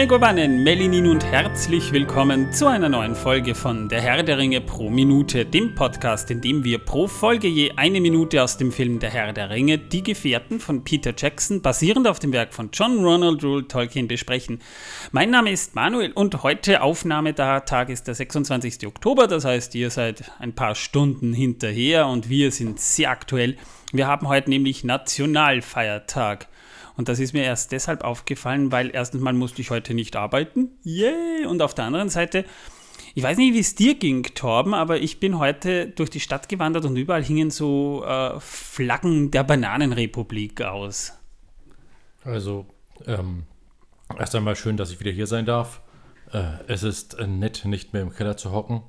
Megobanen, Melinin und herzlich willkommen zu einer neuen Folge von Der Herr der Ringe pro Minute, dem Podcast, in dem wir pro Folge je eine Minute aus dem Film Der Herr der Ringe, Die Gefährten von Peter Jackson, basierend auf dem Werk von John Ronald Rule Tolkien, besprechen. Mein Name ist Manuel und heute Aufnahmetag ist der 26. Oktober, das heißt, ihr seid ein paar Stunden hinterher und wir sind sehr aktuell. Wir haben heute nämlich Nationalfeiertag. Und das ist mir erst deshalb aufgefallen, weil erstens mal musste ich heute nicht arbeiten. Yay! Und auf der anderen Seite, ich weiß nicht, wie es dir ging, Torben, aber ich bin heute durch die Stadt gewandert und überall hingen so äh, Flaggen der Bananenrepublik aus. Also, ähm, erst einmal schön, dass ich wieder hier sein darf. Äh, es ist äh, nett, nicht mehr im Keller zu hocken.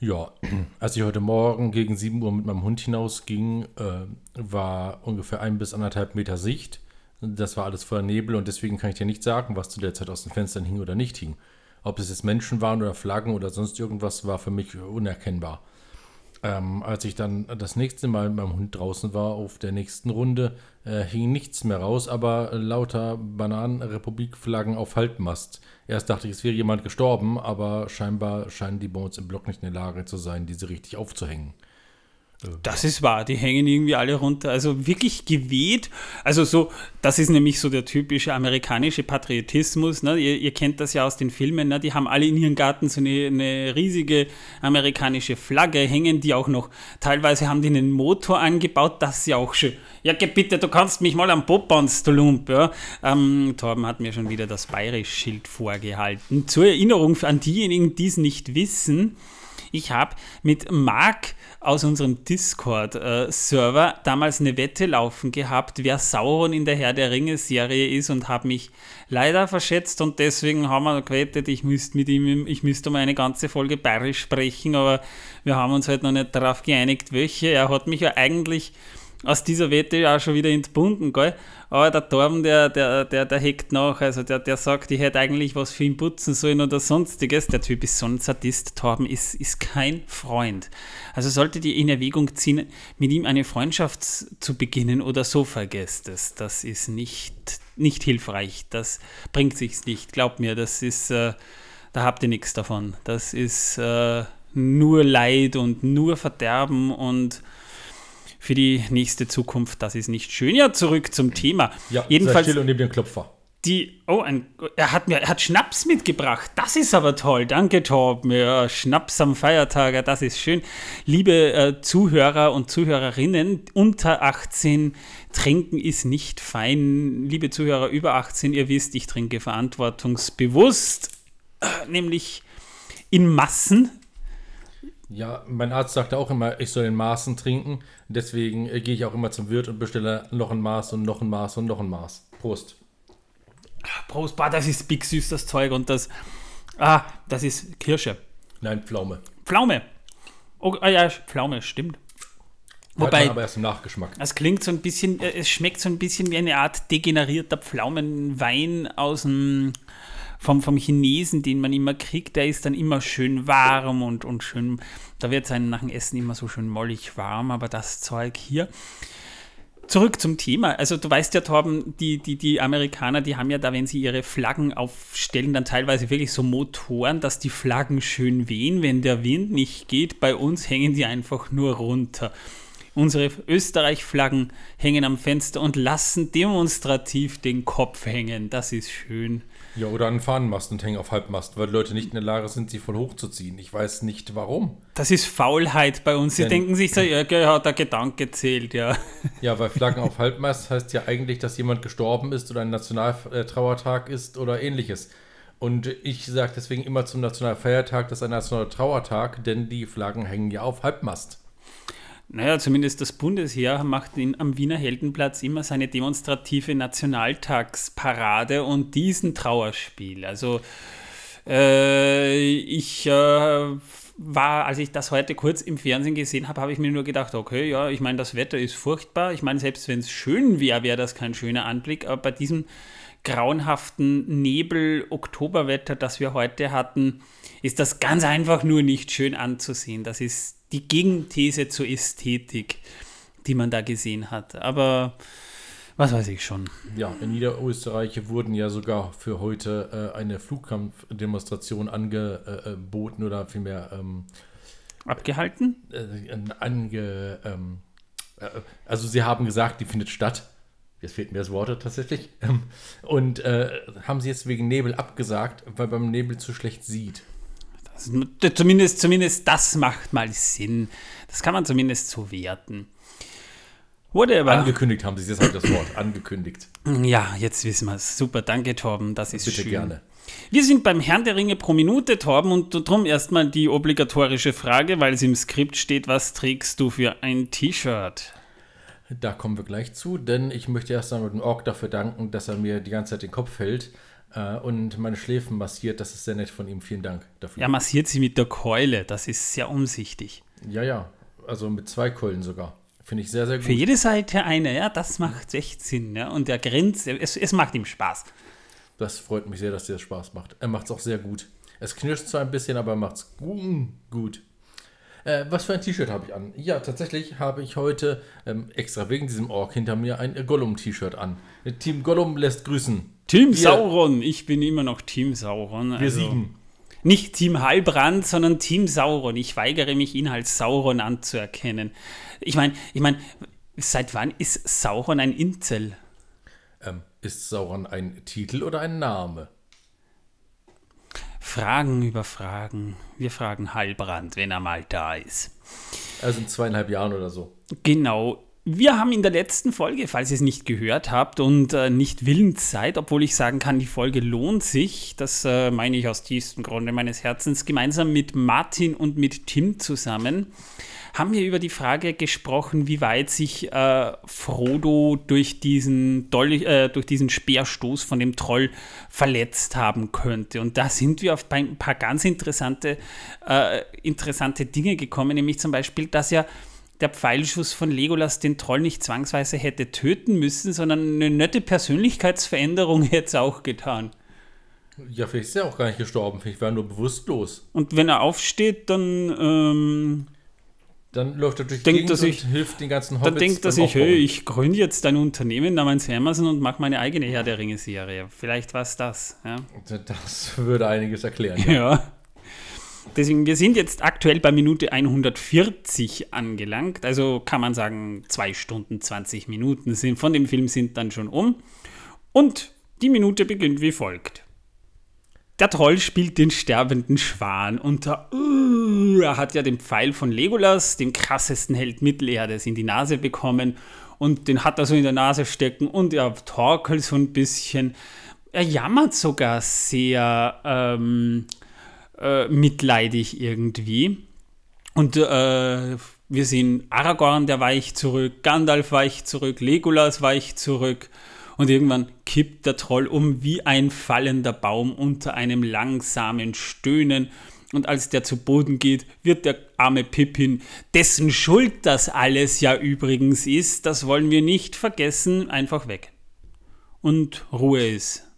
Ja, als ich heute Morgen gegen 7 Uhr mit meinem Hund hinausging, äh, war ungefähr ein bis anderthalb Meter Sicht. Das war alles voller Nebel und deswegen kann ich dir nicht sagen, was zu der Zeit aus den Fenstern hing oder nicht hing. Ob es jetzt Menschen waren oder Flaggen oder sonst irgendwas, war für mich unerkennbar. Ähm, als ich dann das nächste Mal mit meinem Hund draußen war, auf der nächsten Runde, äh, hing nichts mehr raus, aber lauter Bananenrepublik-Flaggen auf Halbmast. Erst dachte ich, es wäre jemand gestorben, aber scheinbar scheinen die uns im Block nicht in der Lage zu sein, diese richtig aufzuhängen. Das ist wahr, die hängen irgendwie alle runter. Also wirklich geweht. Also so, das ist nämlich so der typische amerikanische Patriotismus. Ne? Ihr, ihr, kennt das ja aus den Filmen. Ne? Die haben alle in ihren Garten so eine, eine, riesige amerikanische Flagge hängen, die auch noch, teilweise haben die einen Motor angebaut, das ist ja auch schön. Ja, bitte, du kannst mich mal am Poppans, du Lump. Ja? Ähm, Torben hat mir schon wieder das Bayerisch-Schild vorgehalten. Zur Erinnerung an diejenigen, die es nicht wissen, ich habe mit Marc aus unserem Discord-Server damals eine Wette laufen gehabt, wer Sauron in der Herr der Ringe-Serie ist und habe mich leider verschätzt und deswegen haben wir gewettet, ich müsste mit ihm, ich müsste mal eine ganze Folge bayerisch sprechen, aber wir haben uns halt noch nicht darauf geeinigt, welche. Er hat mich ja eigentlich aus dieser Wette auch schon wieder entbunden, gell? Aber der Torben, der, der, der, der heckt nach, also der, der sagt, ich hätte eigentlich was für ihn putzen sollen oder sonstiges. Der Typ ist so ein Sadist. Torben ist, ist kein Freund. Also solltet ihr in Erwägung ziehen, mit ihm eine Freundschaft zu beginnen oder so, vergesst es. Das ist nicht, nicht hilfreich. Das bringt sich's nicht. Glaubt mir, das ist, äh, da habt ihr nichts davon. Das ist äh, nur Leid und nur Verderben und für die nächste Zukunft. Das ist nicht schön. Ja, zurück zum Thema. Ja, jedenfalls. Sei still und neben den Klopfer. Die, oh, ein, er hat mir, er hat Schnaps mitgebracht. Das ist aber toll. Danke, Torben. Ja, Schnaps am Feiertag, das ist schön. Liebe äh, Zuhörer und Zuhörerinnen, unter 18 trinken ist nicht fein. Liebe Zuhörer über 18, ihr wisst, ich trinke verantwortungsbewusst, äh, nämlich in Massen. Ja, mein Arzt sagte auch immer, ich soll in Maßen trinken. Deswegen äh, gehe ich auch immer zum Wirt und bestelle noch ein Maß und noch ein Maß und noch ein Maß. Prost. Prost, bah, das ist big süß, das Zeug. Und das, ah, das ist Kirsche. Nein, Pflaume. Pflaume. Oh, ah ja, Pflaume, stimmt. Wobei, aber erst im Nachgeschmack. Es klingt so ein bisschen, äh, es schmeckt so ein bisschen wie eine Art degenerierter Pflaumenwein aus dem vom, vom Chinesen, den man immer kriegt, der ist dann immer schön warm und, und schön, da wird sein nach dem Essen immer so schön mollig warm, aber das Zeug hier. Zurück zum Thema. Also du weißt ja, Torben, die, die, die Amerikaner, die haben ja da, wenn sie ihre Flaggen aufstellen, dann teilweise wirklich so Motoren, dass die Flaggen schön wehen, wenn der Wind nicht geht. Bei uns hängen die einfach nur runter. Unsere Österreich-Flaggen hängen am Fenster und lassen demonstrativ den Kopf hängen. Das ist schön. Ja, oder an Fahnenmast und hängen auf Halbmast, weil Leute nicht in der Lage sind, sie voll hochzuziehen. Ich weiß nicht warum. Das ist Faulheit bei uns. Sie Denn, denken sich so, ja, hat der Gedanke zählt, ja. Ja, weil Flaggen auf Halbmast heißt ja eigentlich, dass jemand gestorben ist oder ein Nationaltrauertag ist oder ähnliches. Und ich sage deswegen immer zum Nationalfeiertag, das ist ein nationaler Trauertag, denn die Flaggen hängen ja auf Halbmast. Naja, zumindest das Bundesheer macht in, am Wiener Heldenplatz immer seine demonstrative Nationaltagsparade und diesen Trauerspiel. Also äh, ich äh, war, als ich das heute kurz im Fernsehen gesehen habe, habe ich mir nur gedacht, okay, ja, ich meine, das Wetter ist furchtbar. Ich meine, selbst wenn es schön wäre, wäre das kein schöner Anblick. Aber bei diesem grauenhaften Nebel-Oktoberwetter, das wir heute hatten, ist das ganz einfach nur nicht schön anzusehen. Das ist die Gegenthese zur Ästhetik, die man da gesehen hat. Aber Was weiß ich schon. Ja, in Niederösterreich wurden ja sogar für heute äh, eine Flugkampfdemonstration angeboten oder vielmehr ähm, Abgehalten? äh, ange. Ähm, äh, also, sie haben gesagt, die findet statt. Jetzt fehlt mir das Wort tatsächlich. Ähm, Und äh, haben sie jetzt wegen Nebel abgesagt, weil beim Nebel zu schlecht sieht. Zumindest, zumindest das macht mal Sinn. Das kann man zumindest so werten. Whatever. Angekündigt haben sie, ich das Wort, angekündigt. Ja, jetzt wissen wir es. Super, danke Torben, das ist Bitte schön. gerne. Wir sind beim Herrn der Ringe pro Minute, Torben, und darum erstmal die obligatorische Frage, weil es im Skript steht, was trägst du für ein T-Shirt? Da kommen wir gleich zu, denn ich möchte erst einmal dem Ork dafür danken, dass er mir die ganze Zeit den Kopf hält äh, und meine Schläfen massiert. Das ist sehr nett von ihm. Vielen Dank dafür. Er massiert sie mit der Keule, das ist sehr umsichtig. Ja, ja. Also mit zwei Keulen sogar. Finde ich sehr, sehr gut. Für jede Seite eine, ja, das macht echt Sinn, ja. Und er grinst, es, es macht ihm Spaß. Das freut mich sehr, dass dir das Spaß macht. Er macht es auch sehr gut. Es knirscht zwar ein bisschen, aber er macht es gut. Äh, was für ein T-Shirt habe ich an? Ja, tatsächlich habe ich heute ähm, extra wegen diesem Ork hinter mir ein Gollum-T-Shirt an. Team Gollum lässt grüßen. Team Wir- Sauron, ich bin immer noch Team Sauron. Wir also siegen. Nicht Team Heilbrand, sondern Team Sauron. Ich weigere mich, ihn als Sauron anzuerkennen. Ich meine, ich meine, seit wann ist Sauron ein Inzel? Ähm, ist Sauron ein Titel oder ein Name? Fragen über Fragen. Wir fragen Heilbrand, wenn er mal da ist. Also in zweieinhalb Jahren oder so. Genau. Wir haben in der letzten Folge, falls ihr es nicht gehört habt und äh, nicht willens seid, obwohl ich sagen kann, die Folge lohnt sich, das äh, meine ich aus tiefstem Grunde meines Herzens, gemeinsam mit Martin und mit Tim zusammen, haben wir über die Frage gesprochen, wie weit sich äh, Frodo durch diesen, Dolch, äh, durch diesen Speerstoß von dem Troll verletzt haben könnte. Und da sind wir auf ein paar ganz interessante, äh, interessante Dinge gekommen, nämlich zum Beispiel, dass ja der Pfeilschuss von Legolas den Troll nicht zwangsweise hätte töten müssen, sondern eine nette Persönlichkeitsveränderung hätte es auch getan. Ja, vielleicht ist er auch gar nicht gestorben. Vielleicht war er nur bewusstlos. Und wenn er aufsteht, dann, ähm, Dann läuft er durch die Denkt Gegend sich- und hilft den ganzen dann Hobbits denkt er sich, hey, ich gründe jetzt ein Unternehmen namens Amazon und mache meine eigene Herr der Ringe-Serie. Vielleicht war es das. Ja. Das würde einiges erklären. Ja. Deswegen, wir sind jetzt aktuell bei Minute 140 angelangt. Also kann man sagen, 2 Stunden 20 Minuten sind von dem Film sind dann schon um. Und die Minute beginnt wie folgt. Der Troll spielt den sterbenden Schwan und der, uh, er hat ja den Pfeil von Legolas, dem krassesten Held Mittelerdes, in die Nase bekommen und den hat er so in der Nase stecken und er torkelt so ein bisschen. Er jammert sogar sehr ähm, äh, mitleidig irgendwie. Und äh, wir sehen Aragorn, der weicht zurück, Gandalf weicht zurück, Legolas weicht zurück. Und irgendwann kippt der Troll um wie ein fallender Baum unter einem langsamen Stöhnen. Und als der zu Boden geht, wird der arme Pippin, dessen Schuld das alles ja übrigens ist, das wollen wir nicht vergessen, einfach weg. Und Ruhe ist.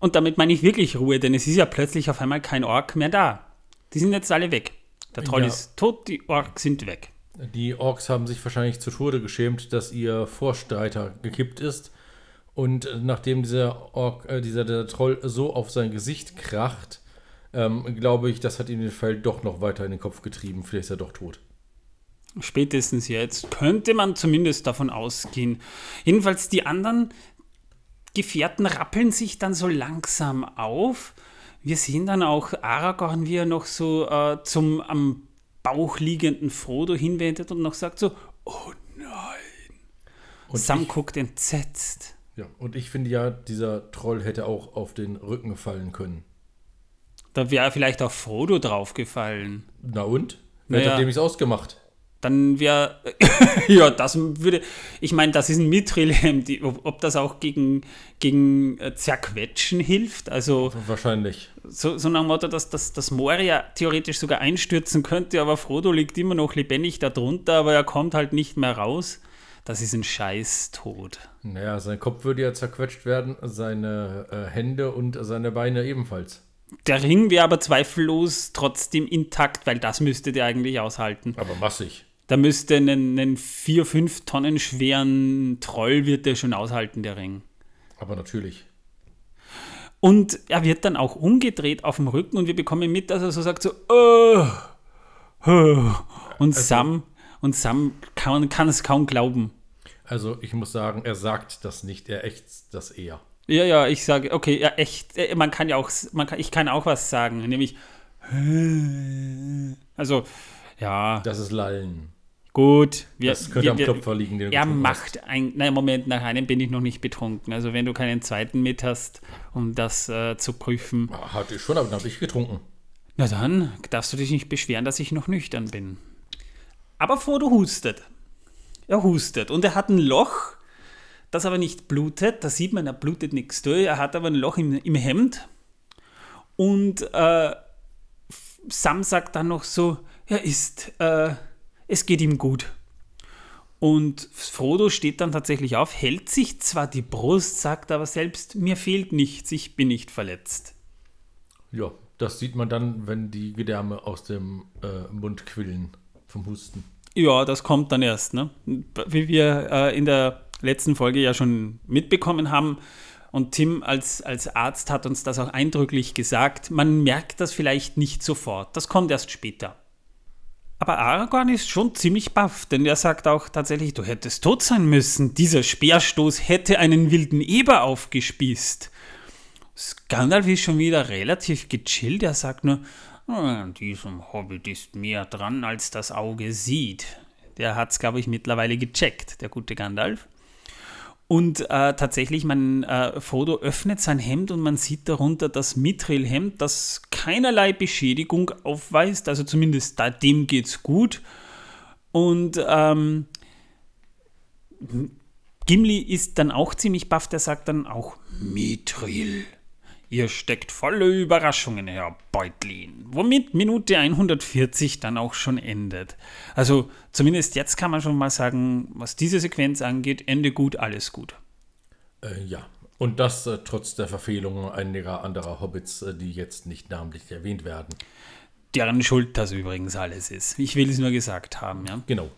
Und damit meine ich wirklich Ruhe, denn es ist ja plötzlich auf einmal kein Ork mehr da. Die sind jetzt alle weg. Der Troll Ja. ist tot, die Orks sind weg. Die Orks haben sich wahrscheinlich zu Tode geschämt, dass ihr Vorstreiter gekippt ist. Und nachdem dieser Ork, äh, dieser Troll so auf sein Gesicht kracht, ähm, glaube ich, das hat ihm den Fall doch noch weiter in den Kopf getrieben. Vielleicht ist er doch tot. Spätestens jetzt könnte man zumindest davon ausgehen. Jedenfalls die anderen Gefährten rappeln sich dann so langsam auf. Wir sehen dann auch Aragorn, wie er noch so äh, zum am Bauch liegenden Frodo hinwendet und noch sagt so, oh nein. Und Sam ich, guckt entsetzt. ja, und ich finde ja, dieser Troll hätte auch auf den Rücken fallen können. Da wäre vielleicht auch Frodo draufgefallen. Na und? Wer Naja. hat dem nichts ausgemacht? Dann wäre, ja, das würde, ich meine, das ist ein Mithril, die- ob, ob das auch gegen, gegen äh, Zerquetschen hilft. Also Wahrscheinlich. so, so nach dem Motto, dass, dass das Moria theoretisch sogar einstürzen könnte, aber Frodo liegt immer noch lebendig darunter, aber er kommt halt nicht mehr raus. Das ist ein Scheißtod. Naja, sein Kopf würde ja zerquetscht werden, seine äh, Hände und seine Beine ebenfalls. Der Ring wäre aber zweifellos trotzdem intakt, weil das müsste der eigentlich aushalten. Aber massig. Da müsste einen, einen 4, 5 Tonnen schweren Troll wird der schon aushalten, der Ring. Aber natürlich. Und er wird dann auch umgedreht auf dem Rücken und wir bekommen mit, dass er so sagt so, oh, oh. und Also- Sam und Sam kann, kann es kaum glauben. Also ich muss sagen, er sagt das nicht, er ächzt das eher. Ja, ja, ich sage, okay, ja, echt, äh, man kann ja auch, man kann, ich kann auch was sagen, nämlich, also, ja, Das ist Lallen. Gut. Wir, Das könnte wir, am Klopfer liegen, den Er macht ein, nein, Moment, nach einem bin ich noch nicht betrunken. Also, wenn du keinen zweiten mit hast, um das äh, zu prüfen, hast. Hatte ich schon, aber dann habe ich getrunken. na dann darfst du dich nicht beschweren, dass ich noch nüchtern bin. Aber Frodo hustet. Er hustet und er hat ein Loch, das aber nicht blutet. Da sieht man, er blutet nichts durch. Er hat aber ein Loch im, im Hemd. Und äh, Sam sagt dann noch so, er ist, äh, es geht ihm gut. Und Frodo steht dann tatsächlich auf, hält sich zwar die Brust, sagt aber selbst, mir fehlt nichts, ich bin nicht verletzt. Ja, das sieht man dann, wenn die Gedärme aus dem äh, Mund quillen vom Husten. Ja, das kommt dann erst. Ne? Wie wir äh, in der letzten Folge ja schon mitbekommen haben, und Tim als, als Arzt hat uns das auch eindrücklich gesagt, man merkt das vielleicht nicht sofort, das kommt erst später. Aber Aragorn ist schon ziemlich baff, denn er sagt auch tatsächlich, du hättest tot sein müssen, dieser Speerstoß hätte einen wilden Eber aufgespießt. Gandalf ist schon wieder relativ gechillt, er sagt nur, "Ah, an diesem Hobbit ist mehr dran, als das Auge sieht. Der hat es, glaube ich, mittlerweile gecheckt, der gute Gandalf. Und äh, tatsächlich, man, äh, Frodo öffnet sein Hemd und man sieht darunter das Mithril-Hemd, das keinerlei Beschädigung aufweist, also zumindest da, dem geht's gut. Und ähm, Gimli ist dann auch ziemlich baff, der sagt dann auch Mithril. Ihr steckt volle Überraschungen, Herr Beutlin. Womit Minute 140 dann auch schon endet. Also zumindest jetzt kann man schon mal sagen, was diese Sequenz angeht, Ende gut, alles gut. Äh, ja. Und das äh, trotz der Verfehlungen einiger anderer Hobbits, äh, die jetzt nicht namentlich erwähnt werden. Deren Schuld das übrigens alles ist. Ich will es nur gesagt haben, ja. Genau.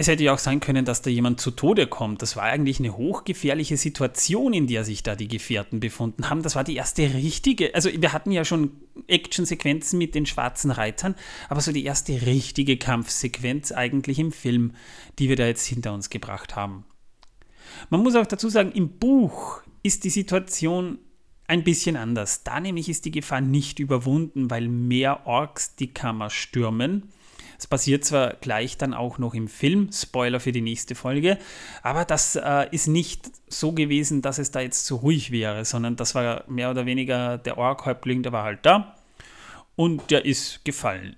Es hätte ja auch sein können, dass da jemand zu Tode kommt. Das war eigentlich eine hochgefährliche Situation, in der sich da die Gefährten befunden haben. Das war die erste richtige, also wir hatten ja schon Actionsequenzen mit den schwarzen Reitern, aber so die erste richtige Kampfsequenz eigentlich im Film, die wir da jetzt hinter uns gebracht haben. Man muss auch dazu sagen, im Buch ist die Situation ein bisschen anders. Da nämlich ist die Gefahr nicht überwunden, weil mehr Orks die Kammer stürmen. Es passiert zwar gleich dann auch noch im Film, Spoiler für die nächste Folge, aber das äh, ist nicht so gewesen, dass es da jetzt so ruhig wäre, sondern das war mehr oder weniger der Ork-Häuptling, der war halt da und der ist gefallen.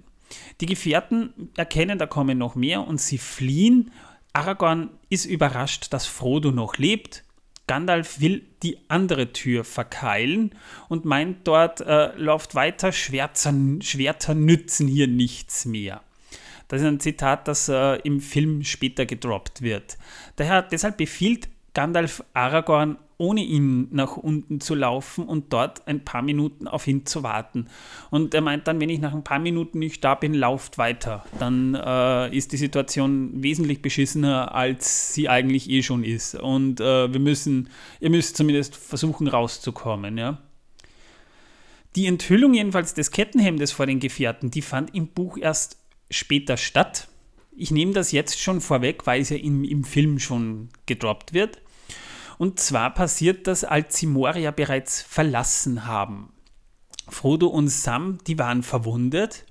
Die Gefährten erkennen, da kommen noch mehr und sie fliehen. Aragorn ist überrascht, dass Frodo noch lebt. Gandalf will die andere Tür verkeilen und meint dort, äh, läuft weiter, Schwerter, Schwerter nützen hier nichts mehr. Das ist ein Zitat, das äh, im Film später gedroppt wird. Daher, deshalb befiehlt Gandalf Aragorn, ohne ihn nach unten zu laufen und dort ein paar Minuten auf ihn zu warten. Und er meint dann, wenn ich nach ein paar Minuten nicht da bin, lauft weiter. Dann äh, ist die Situation wesentlich beschissener, als sie eigentlich eh schon ist. Und äh, wir müssen, ihr müsst zumindest versuchen rauszukommen, ja. Die Enthüllung jedenfalls des Kettenhemdes vor den Gefährten, die fand im Buch erst später statt. Ich nehme das jetzt schon vorweg, weil es ja im, im Film schon gedroppt wird. Und zwar passiert das, als sie Moria bereits verlassen haben. Frodo und Sam, die waren verwundet.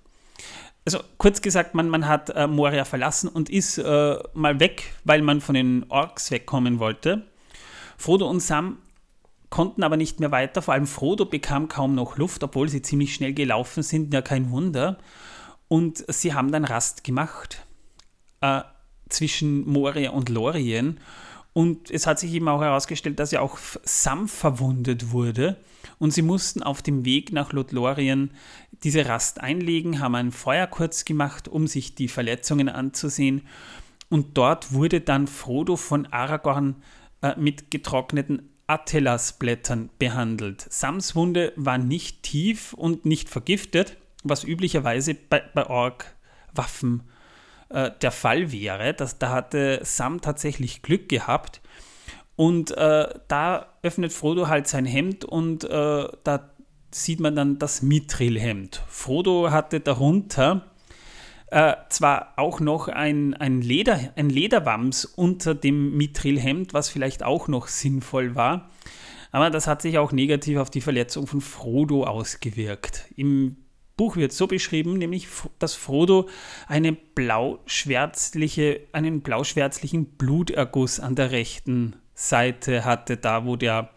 Also kurz gesagt, man, man hat äh, Moria verlassen und ist äh, mal weg, weil man von den Orks wegkommen wollte. Frodo und Sam konnten aber nicht mehr weiter. Vor allem Frodo bekam kaum noch Luft, obwohl sie ziemlich schnell gelaufen sind. Ja, kein Wunder. Und sie haben dann Rast gemacht äh, zwischen Moria und Lorien. Und es hat sich eben auch herausgestellt, dass ja auch Sam verwundet wurde. Und sie mussten auf dem Weg nach Lothlorien diese Rast einlegen, haben ein Feuer kurz gemacht, um sich die Verletzungen anzusehen. Und dort wurde dann Frodo von Aragorn äh, mit getrockneten Atelasblättern behandelt. Sams Wunde war nicht tief und nicht vergiftet, was üblicherweise bei, bei Ork-Waffen äh, der Fall wäre. Dass, da hatte Sam tatsächlich Glück gehabt. Und äh, da öffnet Frodo halt sein Hemd und äh, da sieht man dann das Mithrilhemd. Frodo hatte darunter äh, zwar auch noch ein, ein, Leder, ein Lederwams unter dem Mithrilhemd, was vielleicht auch noch sinnvoll war, aber das hat sich auch negativ auf die Verletzung von Frodo ausgewirkt. Im Buch wird so beschrieben, nämlich, dass Frodo eine blau-schwärzliche, einen blau-schwärzlichen Bluterguss an der rechten Seite hatte, da wo der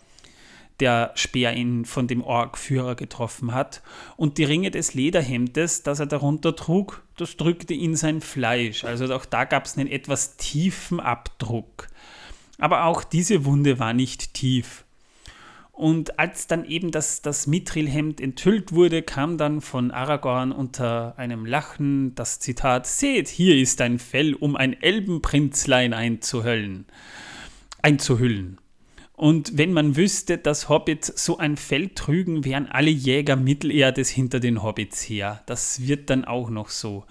der Speer ihn von dem Orkführer getroffen hat. Und die Ringe des Lederhemdes, das er darunter trug, das drückte in sein Fleisch. Also auch da gab es einen etwas tiefen Abdruck. Aber auch diese Wunde war nicht tief. Und als dann eben das, das Mithrilhemd enthüllt wurde, kam dann von Aragorn unter einem Lachen das Zitat: Seht, hier ist ein Fell, um ein Elbenprinzlein einzuhüllen. einzuhüllen. Und wenn man wüsste, dass Hobbits so ein Fell trügen, wären alle Jäger Mittelerdes hinter den Hobbits her. Das wird dann auch noch so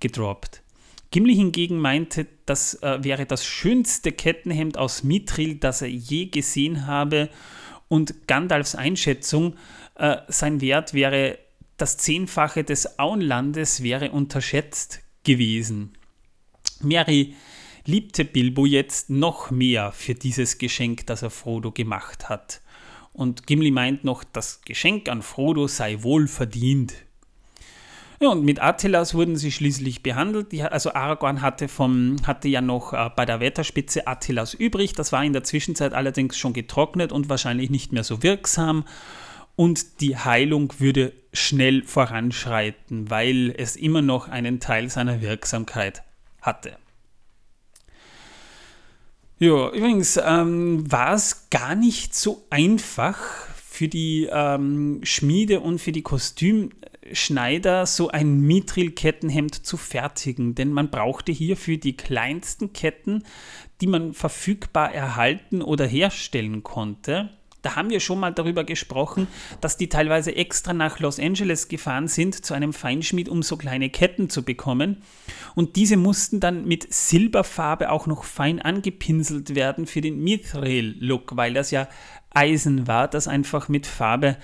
gedroppt. Gimli hingegen meinte, das äh, wäre das schönste Kettenhemd aus Mithril, das er je gesehen habe. Und Gandalfs Einschätzung, äh, sein Wert wäre das Zehnfache des Auenlandes, wäre unterschätzt gewesen. Mary liebte Bilbo jetzt noch mehr für dieses Geschenk, das er Frodo gemacht hat. Und Gimli meint noch, das Geschenk an Frodo sei wohl verdient. Ja, und mit Attilas wurden sie schließlich behandelt. Die, also Aragorn hatte, vom, hatte ja noch äh, bei der Wetterspitze Attilas übrig. Das war in der Zwischenzeit allerdings schon getrocknet und wahrscheinlich nicht mehr so wirksam. Und die Heilung würde schnell voranschreiten, weil es immer noch einen Teil seiner Wirksamkeit hatte. Ja, übrigens ähm, war es gar nicht so einfach für die ähm, Schmiede und für die Kostümschneider so ein Mithril-Kettenhemd zu fertigen, denn man brauchte hier für die kleinsten Ketten, die man verfügbar erhalten oder herstellen konnte, da haben wir schon mal darüber gesprochen, dass die teilweise extra nach Los Angeles gefahren sind zu einem Feinschmied, um so kleine Ketten zu bekommen. Und diese mussten dann mit Silberfarbe auch noch fein angepinselt werden für den Mithril-Look, weil das ja Eisen war, das einfach mit Farbe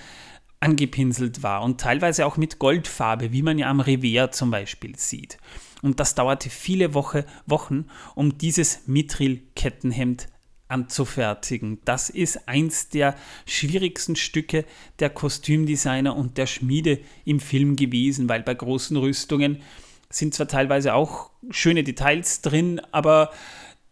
angepinselt war und teilweise auch mit Goldfarbe, wie man ja am Revers zum Beispiel sieht. Und das dauerte viele Woche, Wochen, um dieses Mithril-Kettenhemd anzufertigen. Das ist eins der schwierigsten Stücke der Kostümdesigner und der Schmiede im Film gewesen, weil bei großen Rüstungen sind zwar teilweise auch schöne Details drin, aber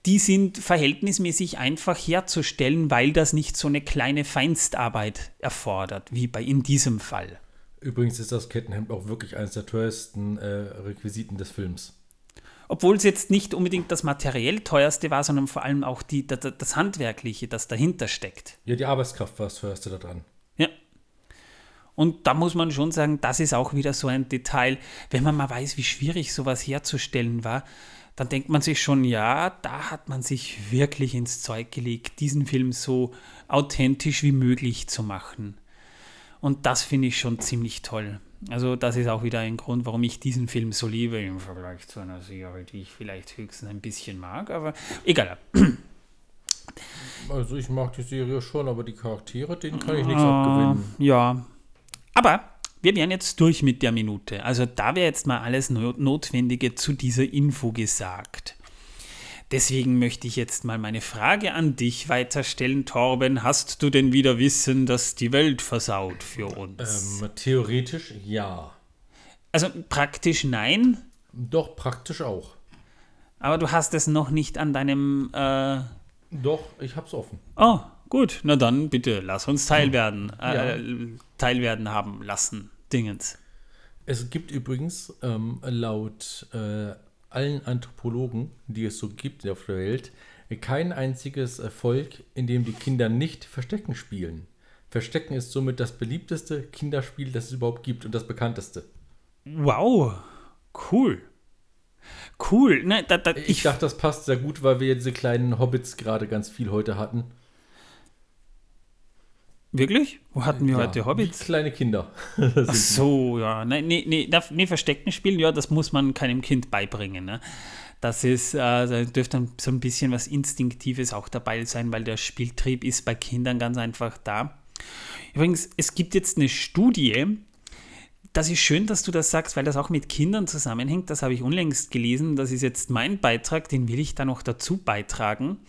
die sind verhältnismäßig einfach herzustellen, weil das nicht so eine kleine Feinstarbeit erfordert, wie bei in diesem Fall. Übrigens ist das Kettenhemd auch wirklich eines der teuersten äh, Requisiten des Films obwohl es jetzt nicht unbedingt das materiell teuerste war, sondern vor allem auch die, das, das Handwerkliche, das dahinter steckt. Ja, die Arbeitskraft war das teuerste daran. Ja. Und da muss man schon sagen, das ist auch wieder so ein Detail. Wenn man mal weiß, wie schwierig sowas herzustellen war, dann denkt man sich schon, ja, da hat man sich wirklich ins Zeug gelegt, diesen Film so authentisch wie möglich zu machen. Und das finde ich schon ziemlich toll. Also das ist auch wieder ein Grund, warum ich diesen Film so liebe im Vergleich zu einer Serie, die ich vielleicht höchstens ein bisschen mag, aber egal. Also ich mag die Serie schon, aber die Charaktere, denen kann ich nichts uh, abgewinnen. Ja, aber wir wären jetzt durch mit der Minute. Also da wäre jetzt mal alles Notwendige zu dieser Info gesagt. Deswegen möchte ich jetzt mal meine Frage an dich weiterstellen, Torben. Hast du denn wieder Wissen, das die Welt versaut für uns? Ähm, theoretisch ja. Also praktisch nein? Doch, praktisch auch. Aber du hast es noch nicht an deinem. Äh Doch, ich hab's offen. Oh, gut. Na dann bitte, lass uns teilwerden. Äh, ja. Teilwerden haben lassen. Dingens. Es gibt übrigens ähm, laut äh, allen Anthropologen, die es so gibt auf der Welt, kein einziges Volk, in dem die Kinder nicht Verstecken spielen. Verstecken ist somit das beliebteste Kinderspiel, das es überhaupt gibt und das bekannteste. Wow, cool. Cool. Ne, da, da, ich, ich dachte, das passt sehr gut, weil wir diese kleinen Hobbits gerade ganz viel heute hatten. Wirklich? Wo hatten wir Ja, heute Hobbits? Kleine Kinder. Ach so, ja. Nein, nee, nee, nee, Verstecken spielen, ja, das muss man keinem Kind beibringen. Ne? Das ist, äh, da dürfte dann so ein bisschen was Instinktives auch dabei sein, weil der Spieltrieb ist bei Kindern ganz einfach da. Übrigens, es gibt jetzt eine Studie, das ist schön, dass du das sagst, weil das auch mit Kindern zusammenhängt. Das habe ich unlängst gelesen. Das ist jetzt mein Beitrag, den will ich da noch dazu beitragen.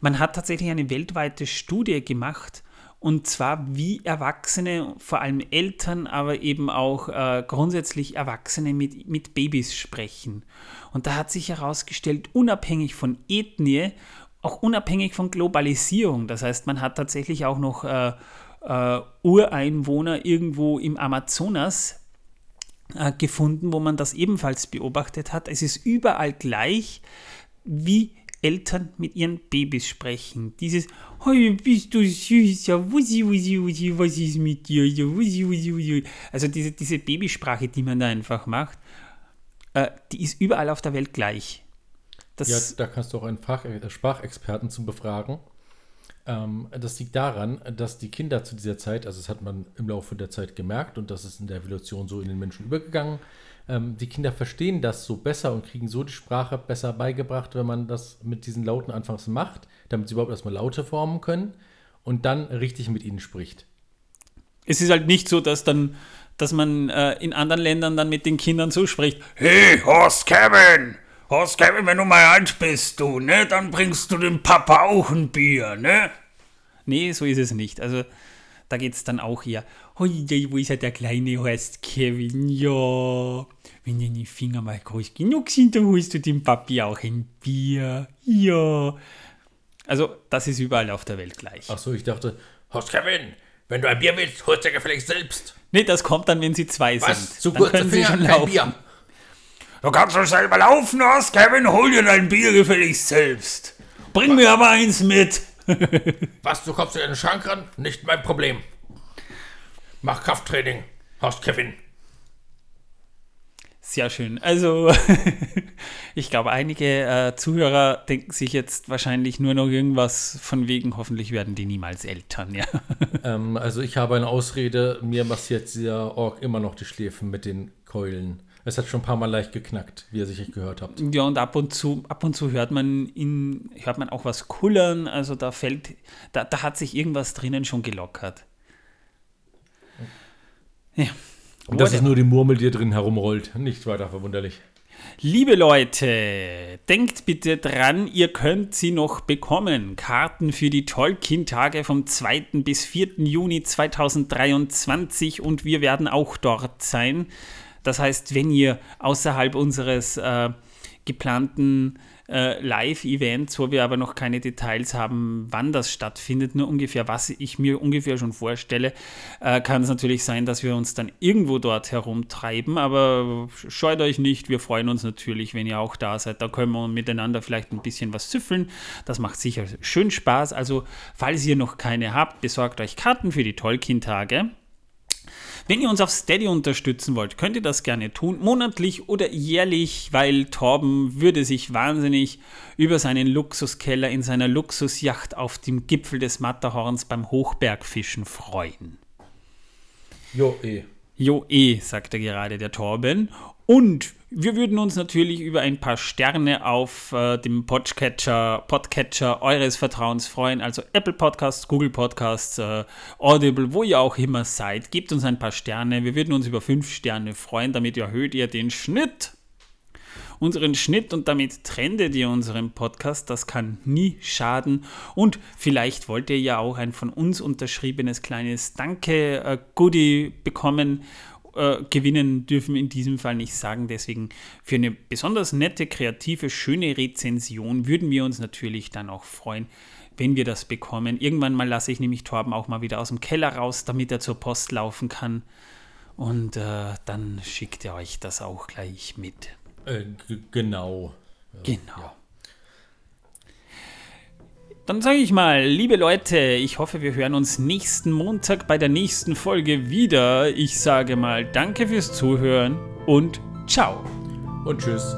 Man hat tatsächlich eine weltweite Studie gemacht, und zwar wie Erwachsene, vor allem Eltern, aber eben auch äh, grundsätzlich Erwachsene mit, mit Babys sprechen. Und da hat sich herausgestellt, unabhängig von Ethnie, auch unabhängig von Globalisierung, das heißt, man hat tatsächlich auch noch äh, äh, Ureinwohner irgendwo im Amazonas äh, gefunden, wo man das ebenfalls beobachtet hat. Es ist überall gleich, wie Eltern mit ihren Babys sprechen. Dieses, hey, bist du süß, ja, wussi, wussi, wussi, was ist mit dir, ja, wussi, wussi, wussi. Also diese, diese Babysprache, die man da einfach macht, äh, die ist überall auf der Welt gleich. Das, Ja, da kannst du auch einen Fach äh, Sprachexperten zu befragen. Ähm, das liegt daran, dass die Kinder zu dieser Zeit, also das hat man im Laufe der Zeit gemerkt und das ist in der Evolution so in den Menschen übergegangen, ähm, die Kinder verstehen das so besser und kriegen so die Sprache besser beigebracht, wenn man das mit diesen Lauten anfangs macht, damit sie überhaupt erstmal Laute formen können und dann richtig mit ihnen spricht. es ist halt nicht so, dass dann, dass man äh, in anderen Ländern dann mit den Kindern so spricht. Hey, Horst Kevin! Horst Kevin, wenn du mal alt bist, du, ne, dann bringst du dem Papa auch ein Bier, ne? Nee, so ist es nicht. Also, da geht es dann auch eher, hoi, wo ist ja der kleine Horst Kevin? Ja, wenn deine Finger mal groß genug sind, dann holst du dem Papi auch ein Bier. Ja. Also, das ist überall auf der Welt gleich. Achso, ich dachte, Horst Kevin, wenn du ein Bier willst, holst du dir gefälligst selbst. Nee, das kommt dann, wenn sie zwei Was? sind. Zu dann können sie schon laufen. Bier. Du kannst doch selber laufen, Horst Kevin. Hol dir dein Bier gefälligst selbst. Bring mir aber eins mit. Was, du kommst in den Schrank ran? Nicht mein Problem. Mach Krafttraining, Horst Kevin. Sehr schön. Also, ich glaube, einige äh, Zuhörer denken sich jetzt wahrscheinlich nur noch irgendwas von wegen, hoffentlich werden die niemals Eltern, ja. ähm, also ich habe eine Ausrede, mir massiert dieser Ork immer noch die Schläfen mit den Keulen. Es hat schon ein paar Mal leicht geknackt, wie ihr sicher gehört habt. Ja, und ab und zu, ab und zu hört man in, hört man auch was kullern, also da fällt, da, da hat sich irgendwas drinnen schon gelockert. Ja. Und das ist nur die Murmel, die drin herumrollt. Nicht weiter verwunderlich. Liebe Leute, denkt bitte dran, ihr könnt sie noch bekommen. Karten für die Tolkien-Tage vom 2. bis 4. Juni 2023 und wir werden auch dort sein. Das heißt, wenn ihr außerhalb unseres äh, geplanten äh, Live-Events, wo wir aber noch keine Details haben, wann das stattfindet, nur ungefähr, was ich mir ungefähr schon vorstelle, äh, kann es natürlich sein, dass wir uns dann irgendwo dort herumtreiben, aber scheut euch nicht, wir freuen uns natürlich, wenn ihr auch da seid. Da können wir miteinander vielleicht ein bisschen was süffeln. Das macht sicher schön Spaß. Also, falls ihr noch keine habt, besorgt euch Karten für die Tolkien-Tage. Wenn ihr uns auf Steady unterstützen wollt, könnt ihr das gerne tun, monatlich oder jährlich, weil Torben würde sich wahnsinnig über seinen Luxuskeller in seiner Luxusjacht auf dem Gipfel des Matterhorns beim Hochbergfischen freuen. Jo, eh. Jo, eh, sagte gerade der Torben. Und wir würden uns natürlich über ein paar Sterne auf äh, dem Podcatcher, Podcatcher eures Vertrauens freuen. Also Apple Podcasts, Google Podcasts, äh, Audible, wo ihr auch immer seid. Gebt uns ein paar Sterne. Wir würden uns über fünf Sterne freuen. Damit erhöht ihr den Schnitt. Unseren Schnitt und damit trendet ihr unseren Podcast. Das kann nie schaden. Und vielleicht wollt ihr ja auch ein von uns unterschriebenes kleines Danke-Goodie bekommen äh, gewinnen dürfen in diesem Fall nicht sagen. Deswegen für eine besonders nette, kreative, schöne Rezension würden wir uns natürlich dann auch freuen, wenn wir das bekommen. Irgendwann mal lasse ich nämlich Torben auch mal wieder aus dem Keller raus, damit er zur Post laufen kann. Und äh, dann schickt er euch das auch gleich mit. Äh, genau. Genau. Dann sage ich mal, liebe Leute, ich hoffe, wir hören uns nächsten Montag bei der nächsten Folge wieder. Ich sage mal, danke fürs Zuhören und ciao. Und tschüss.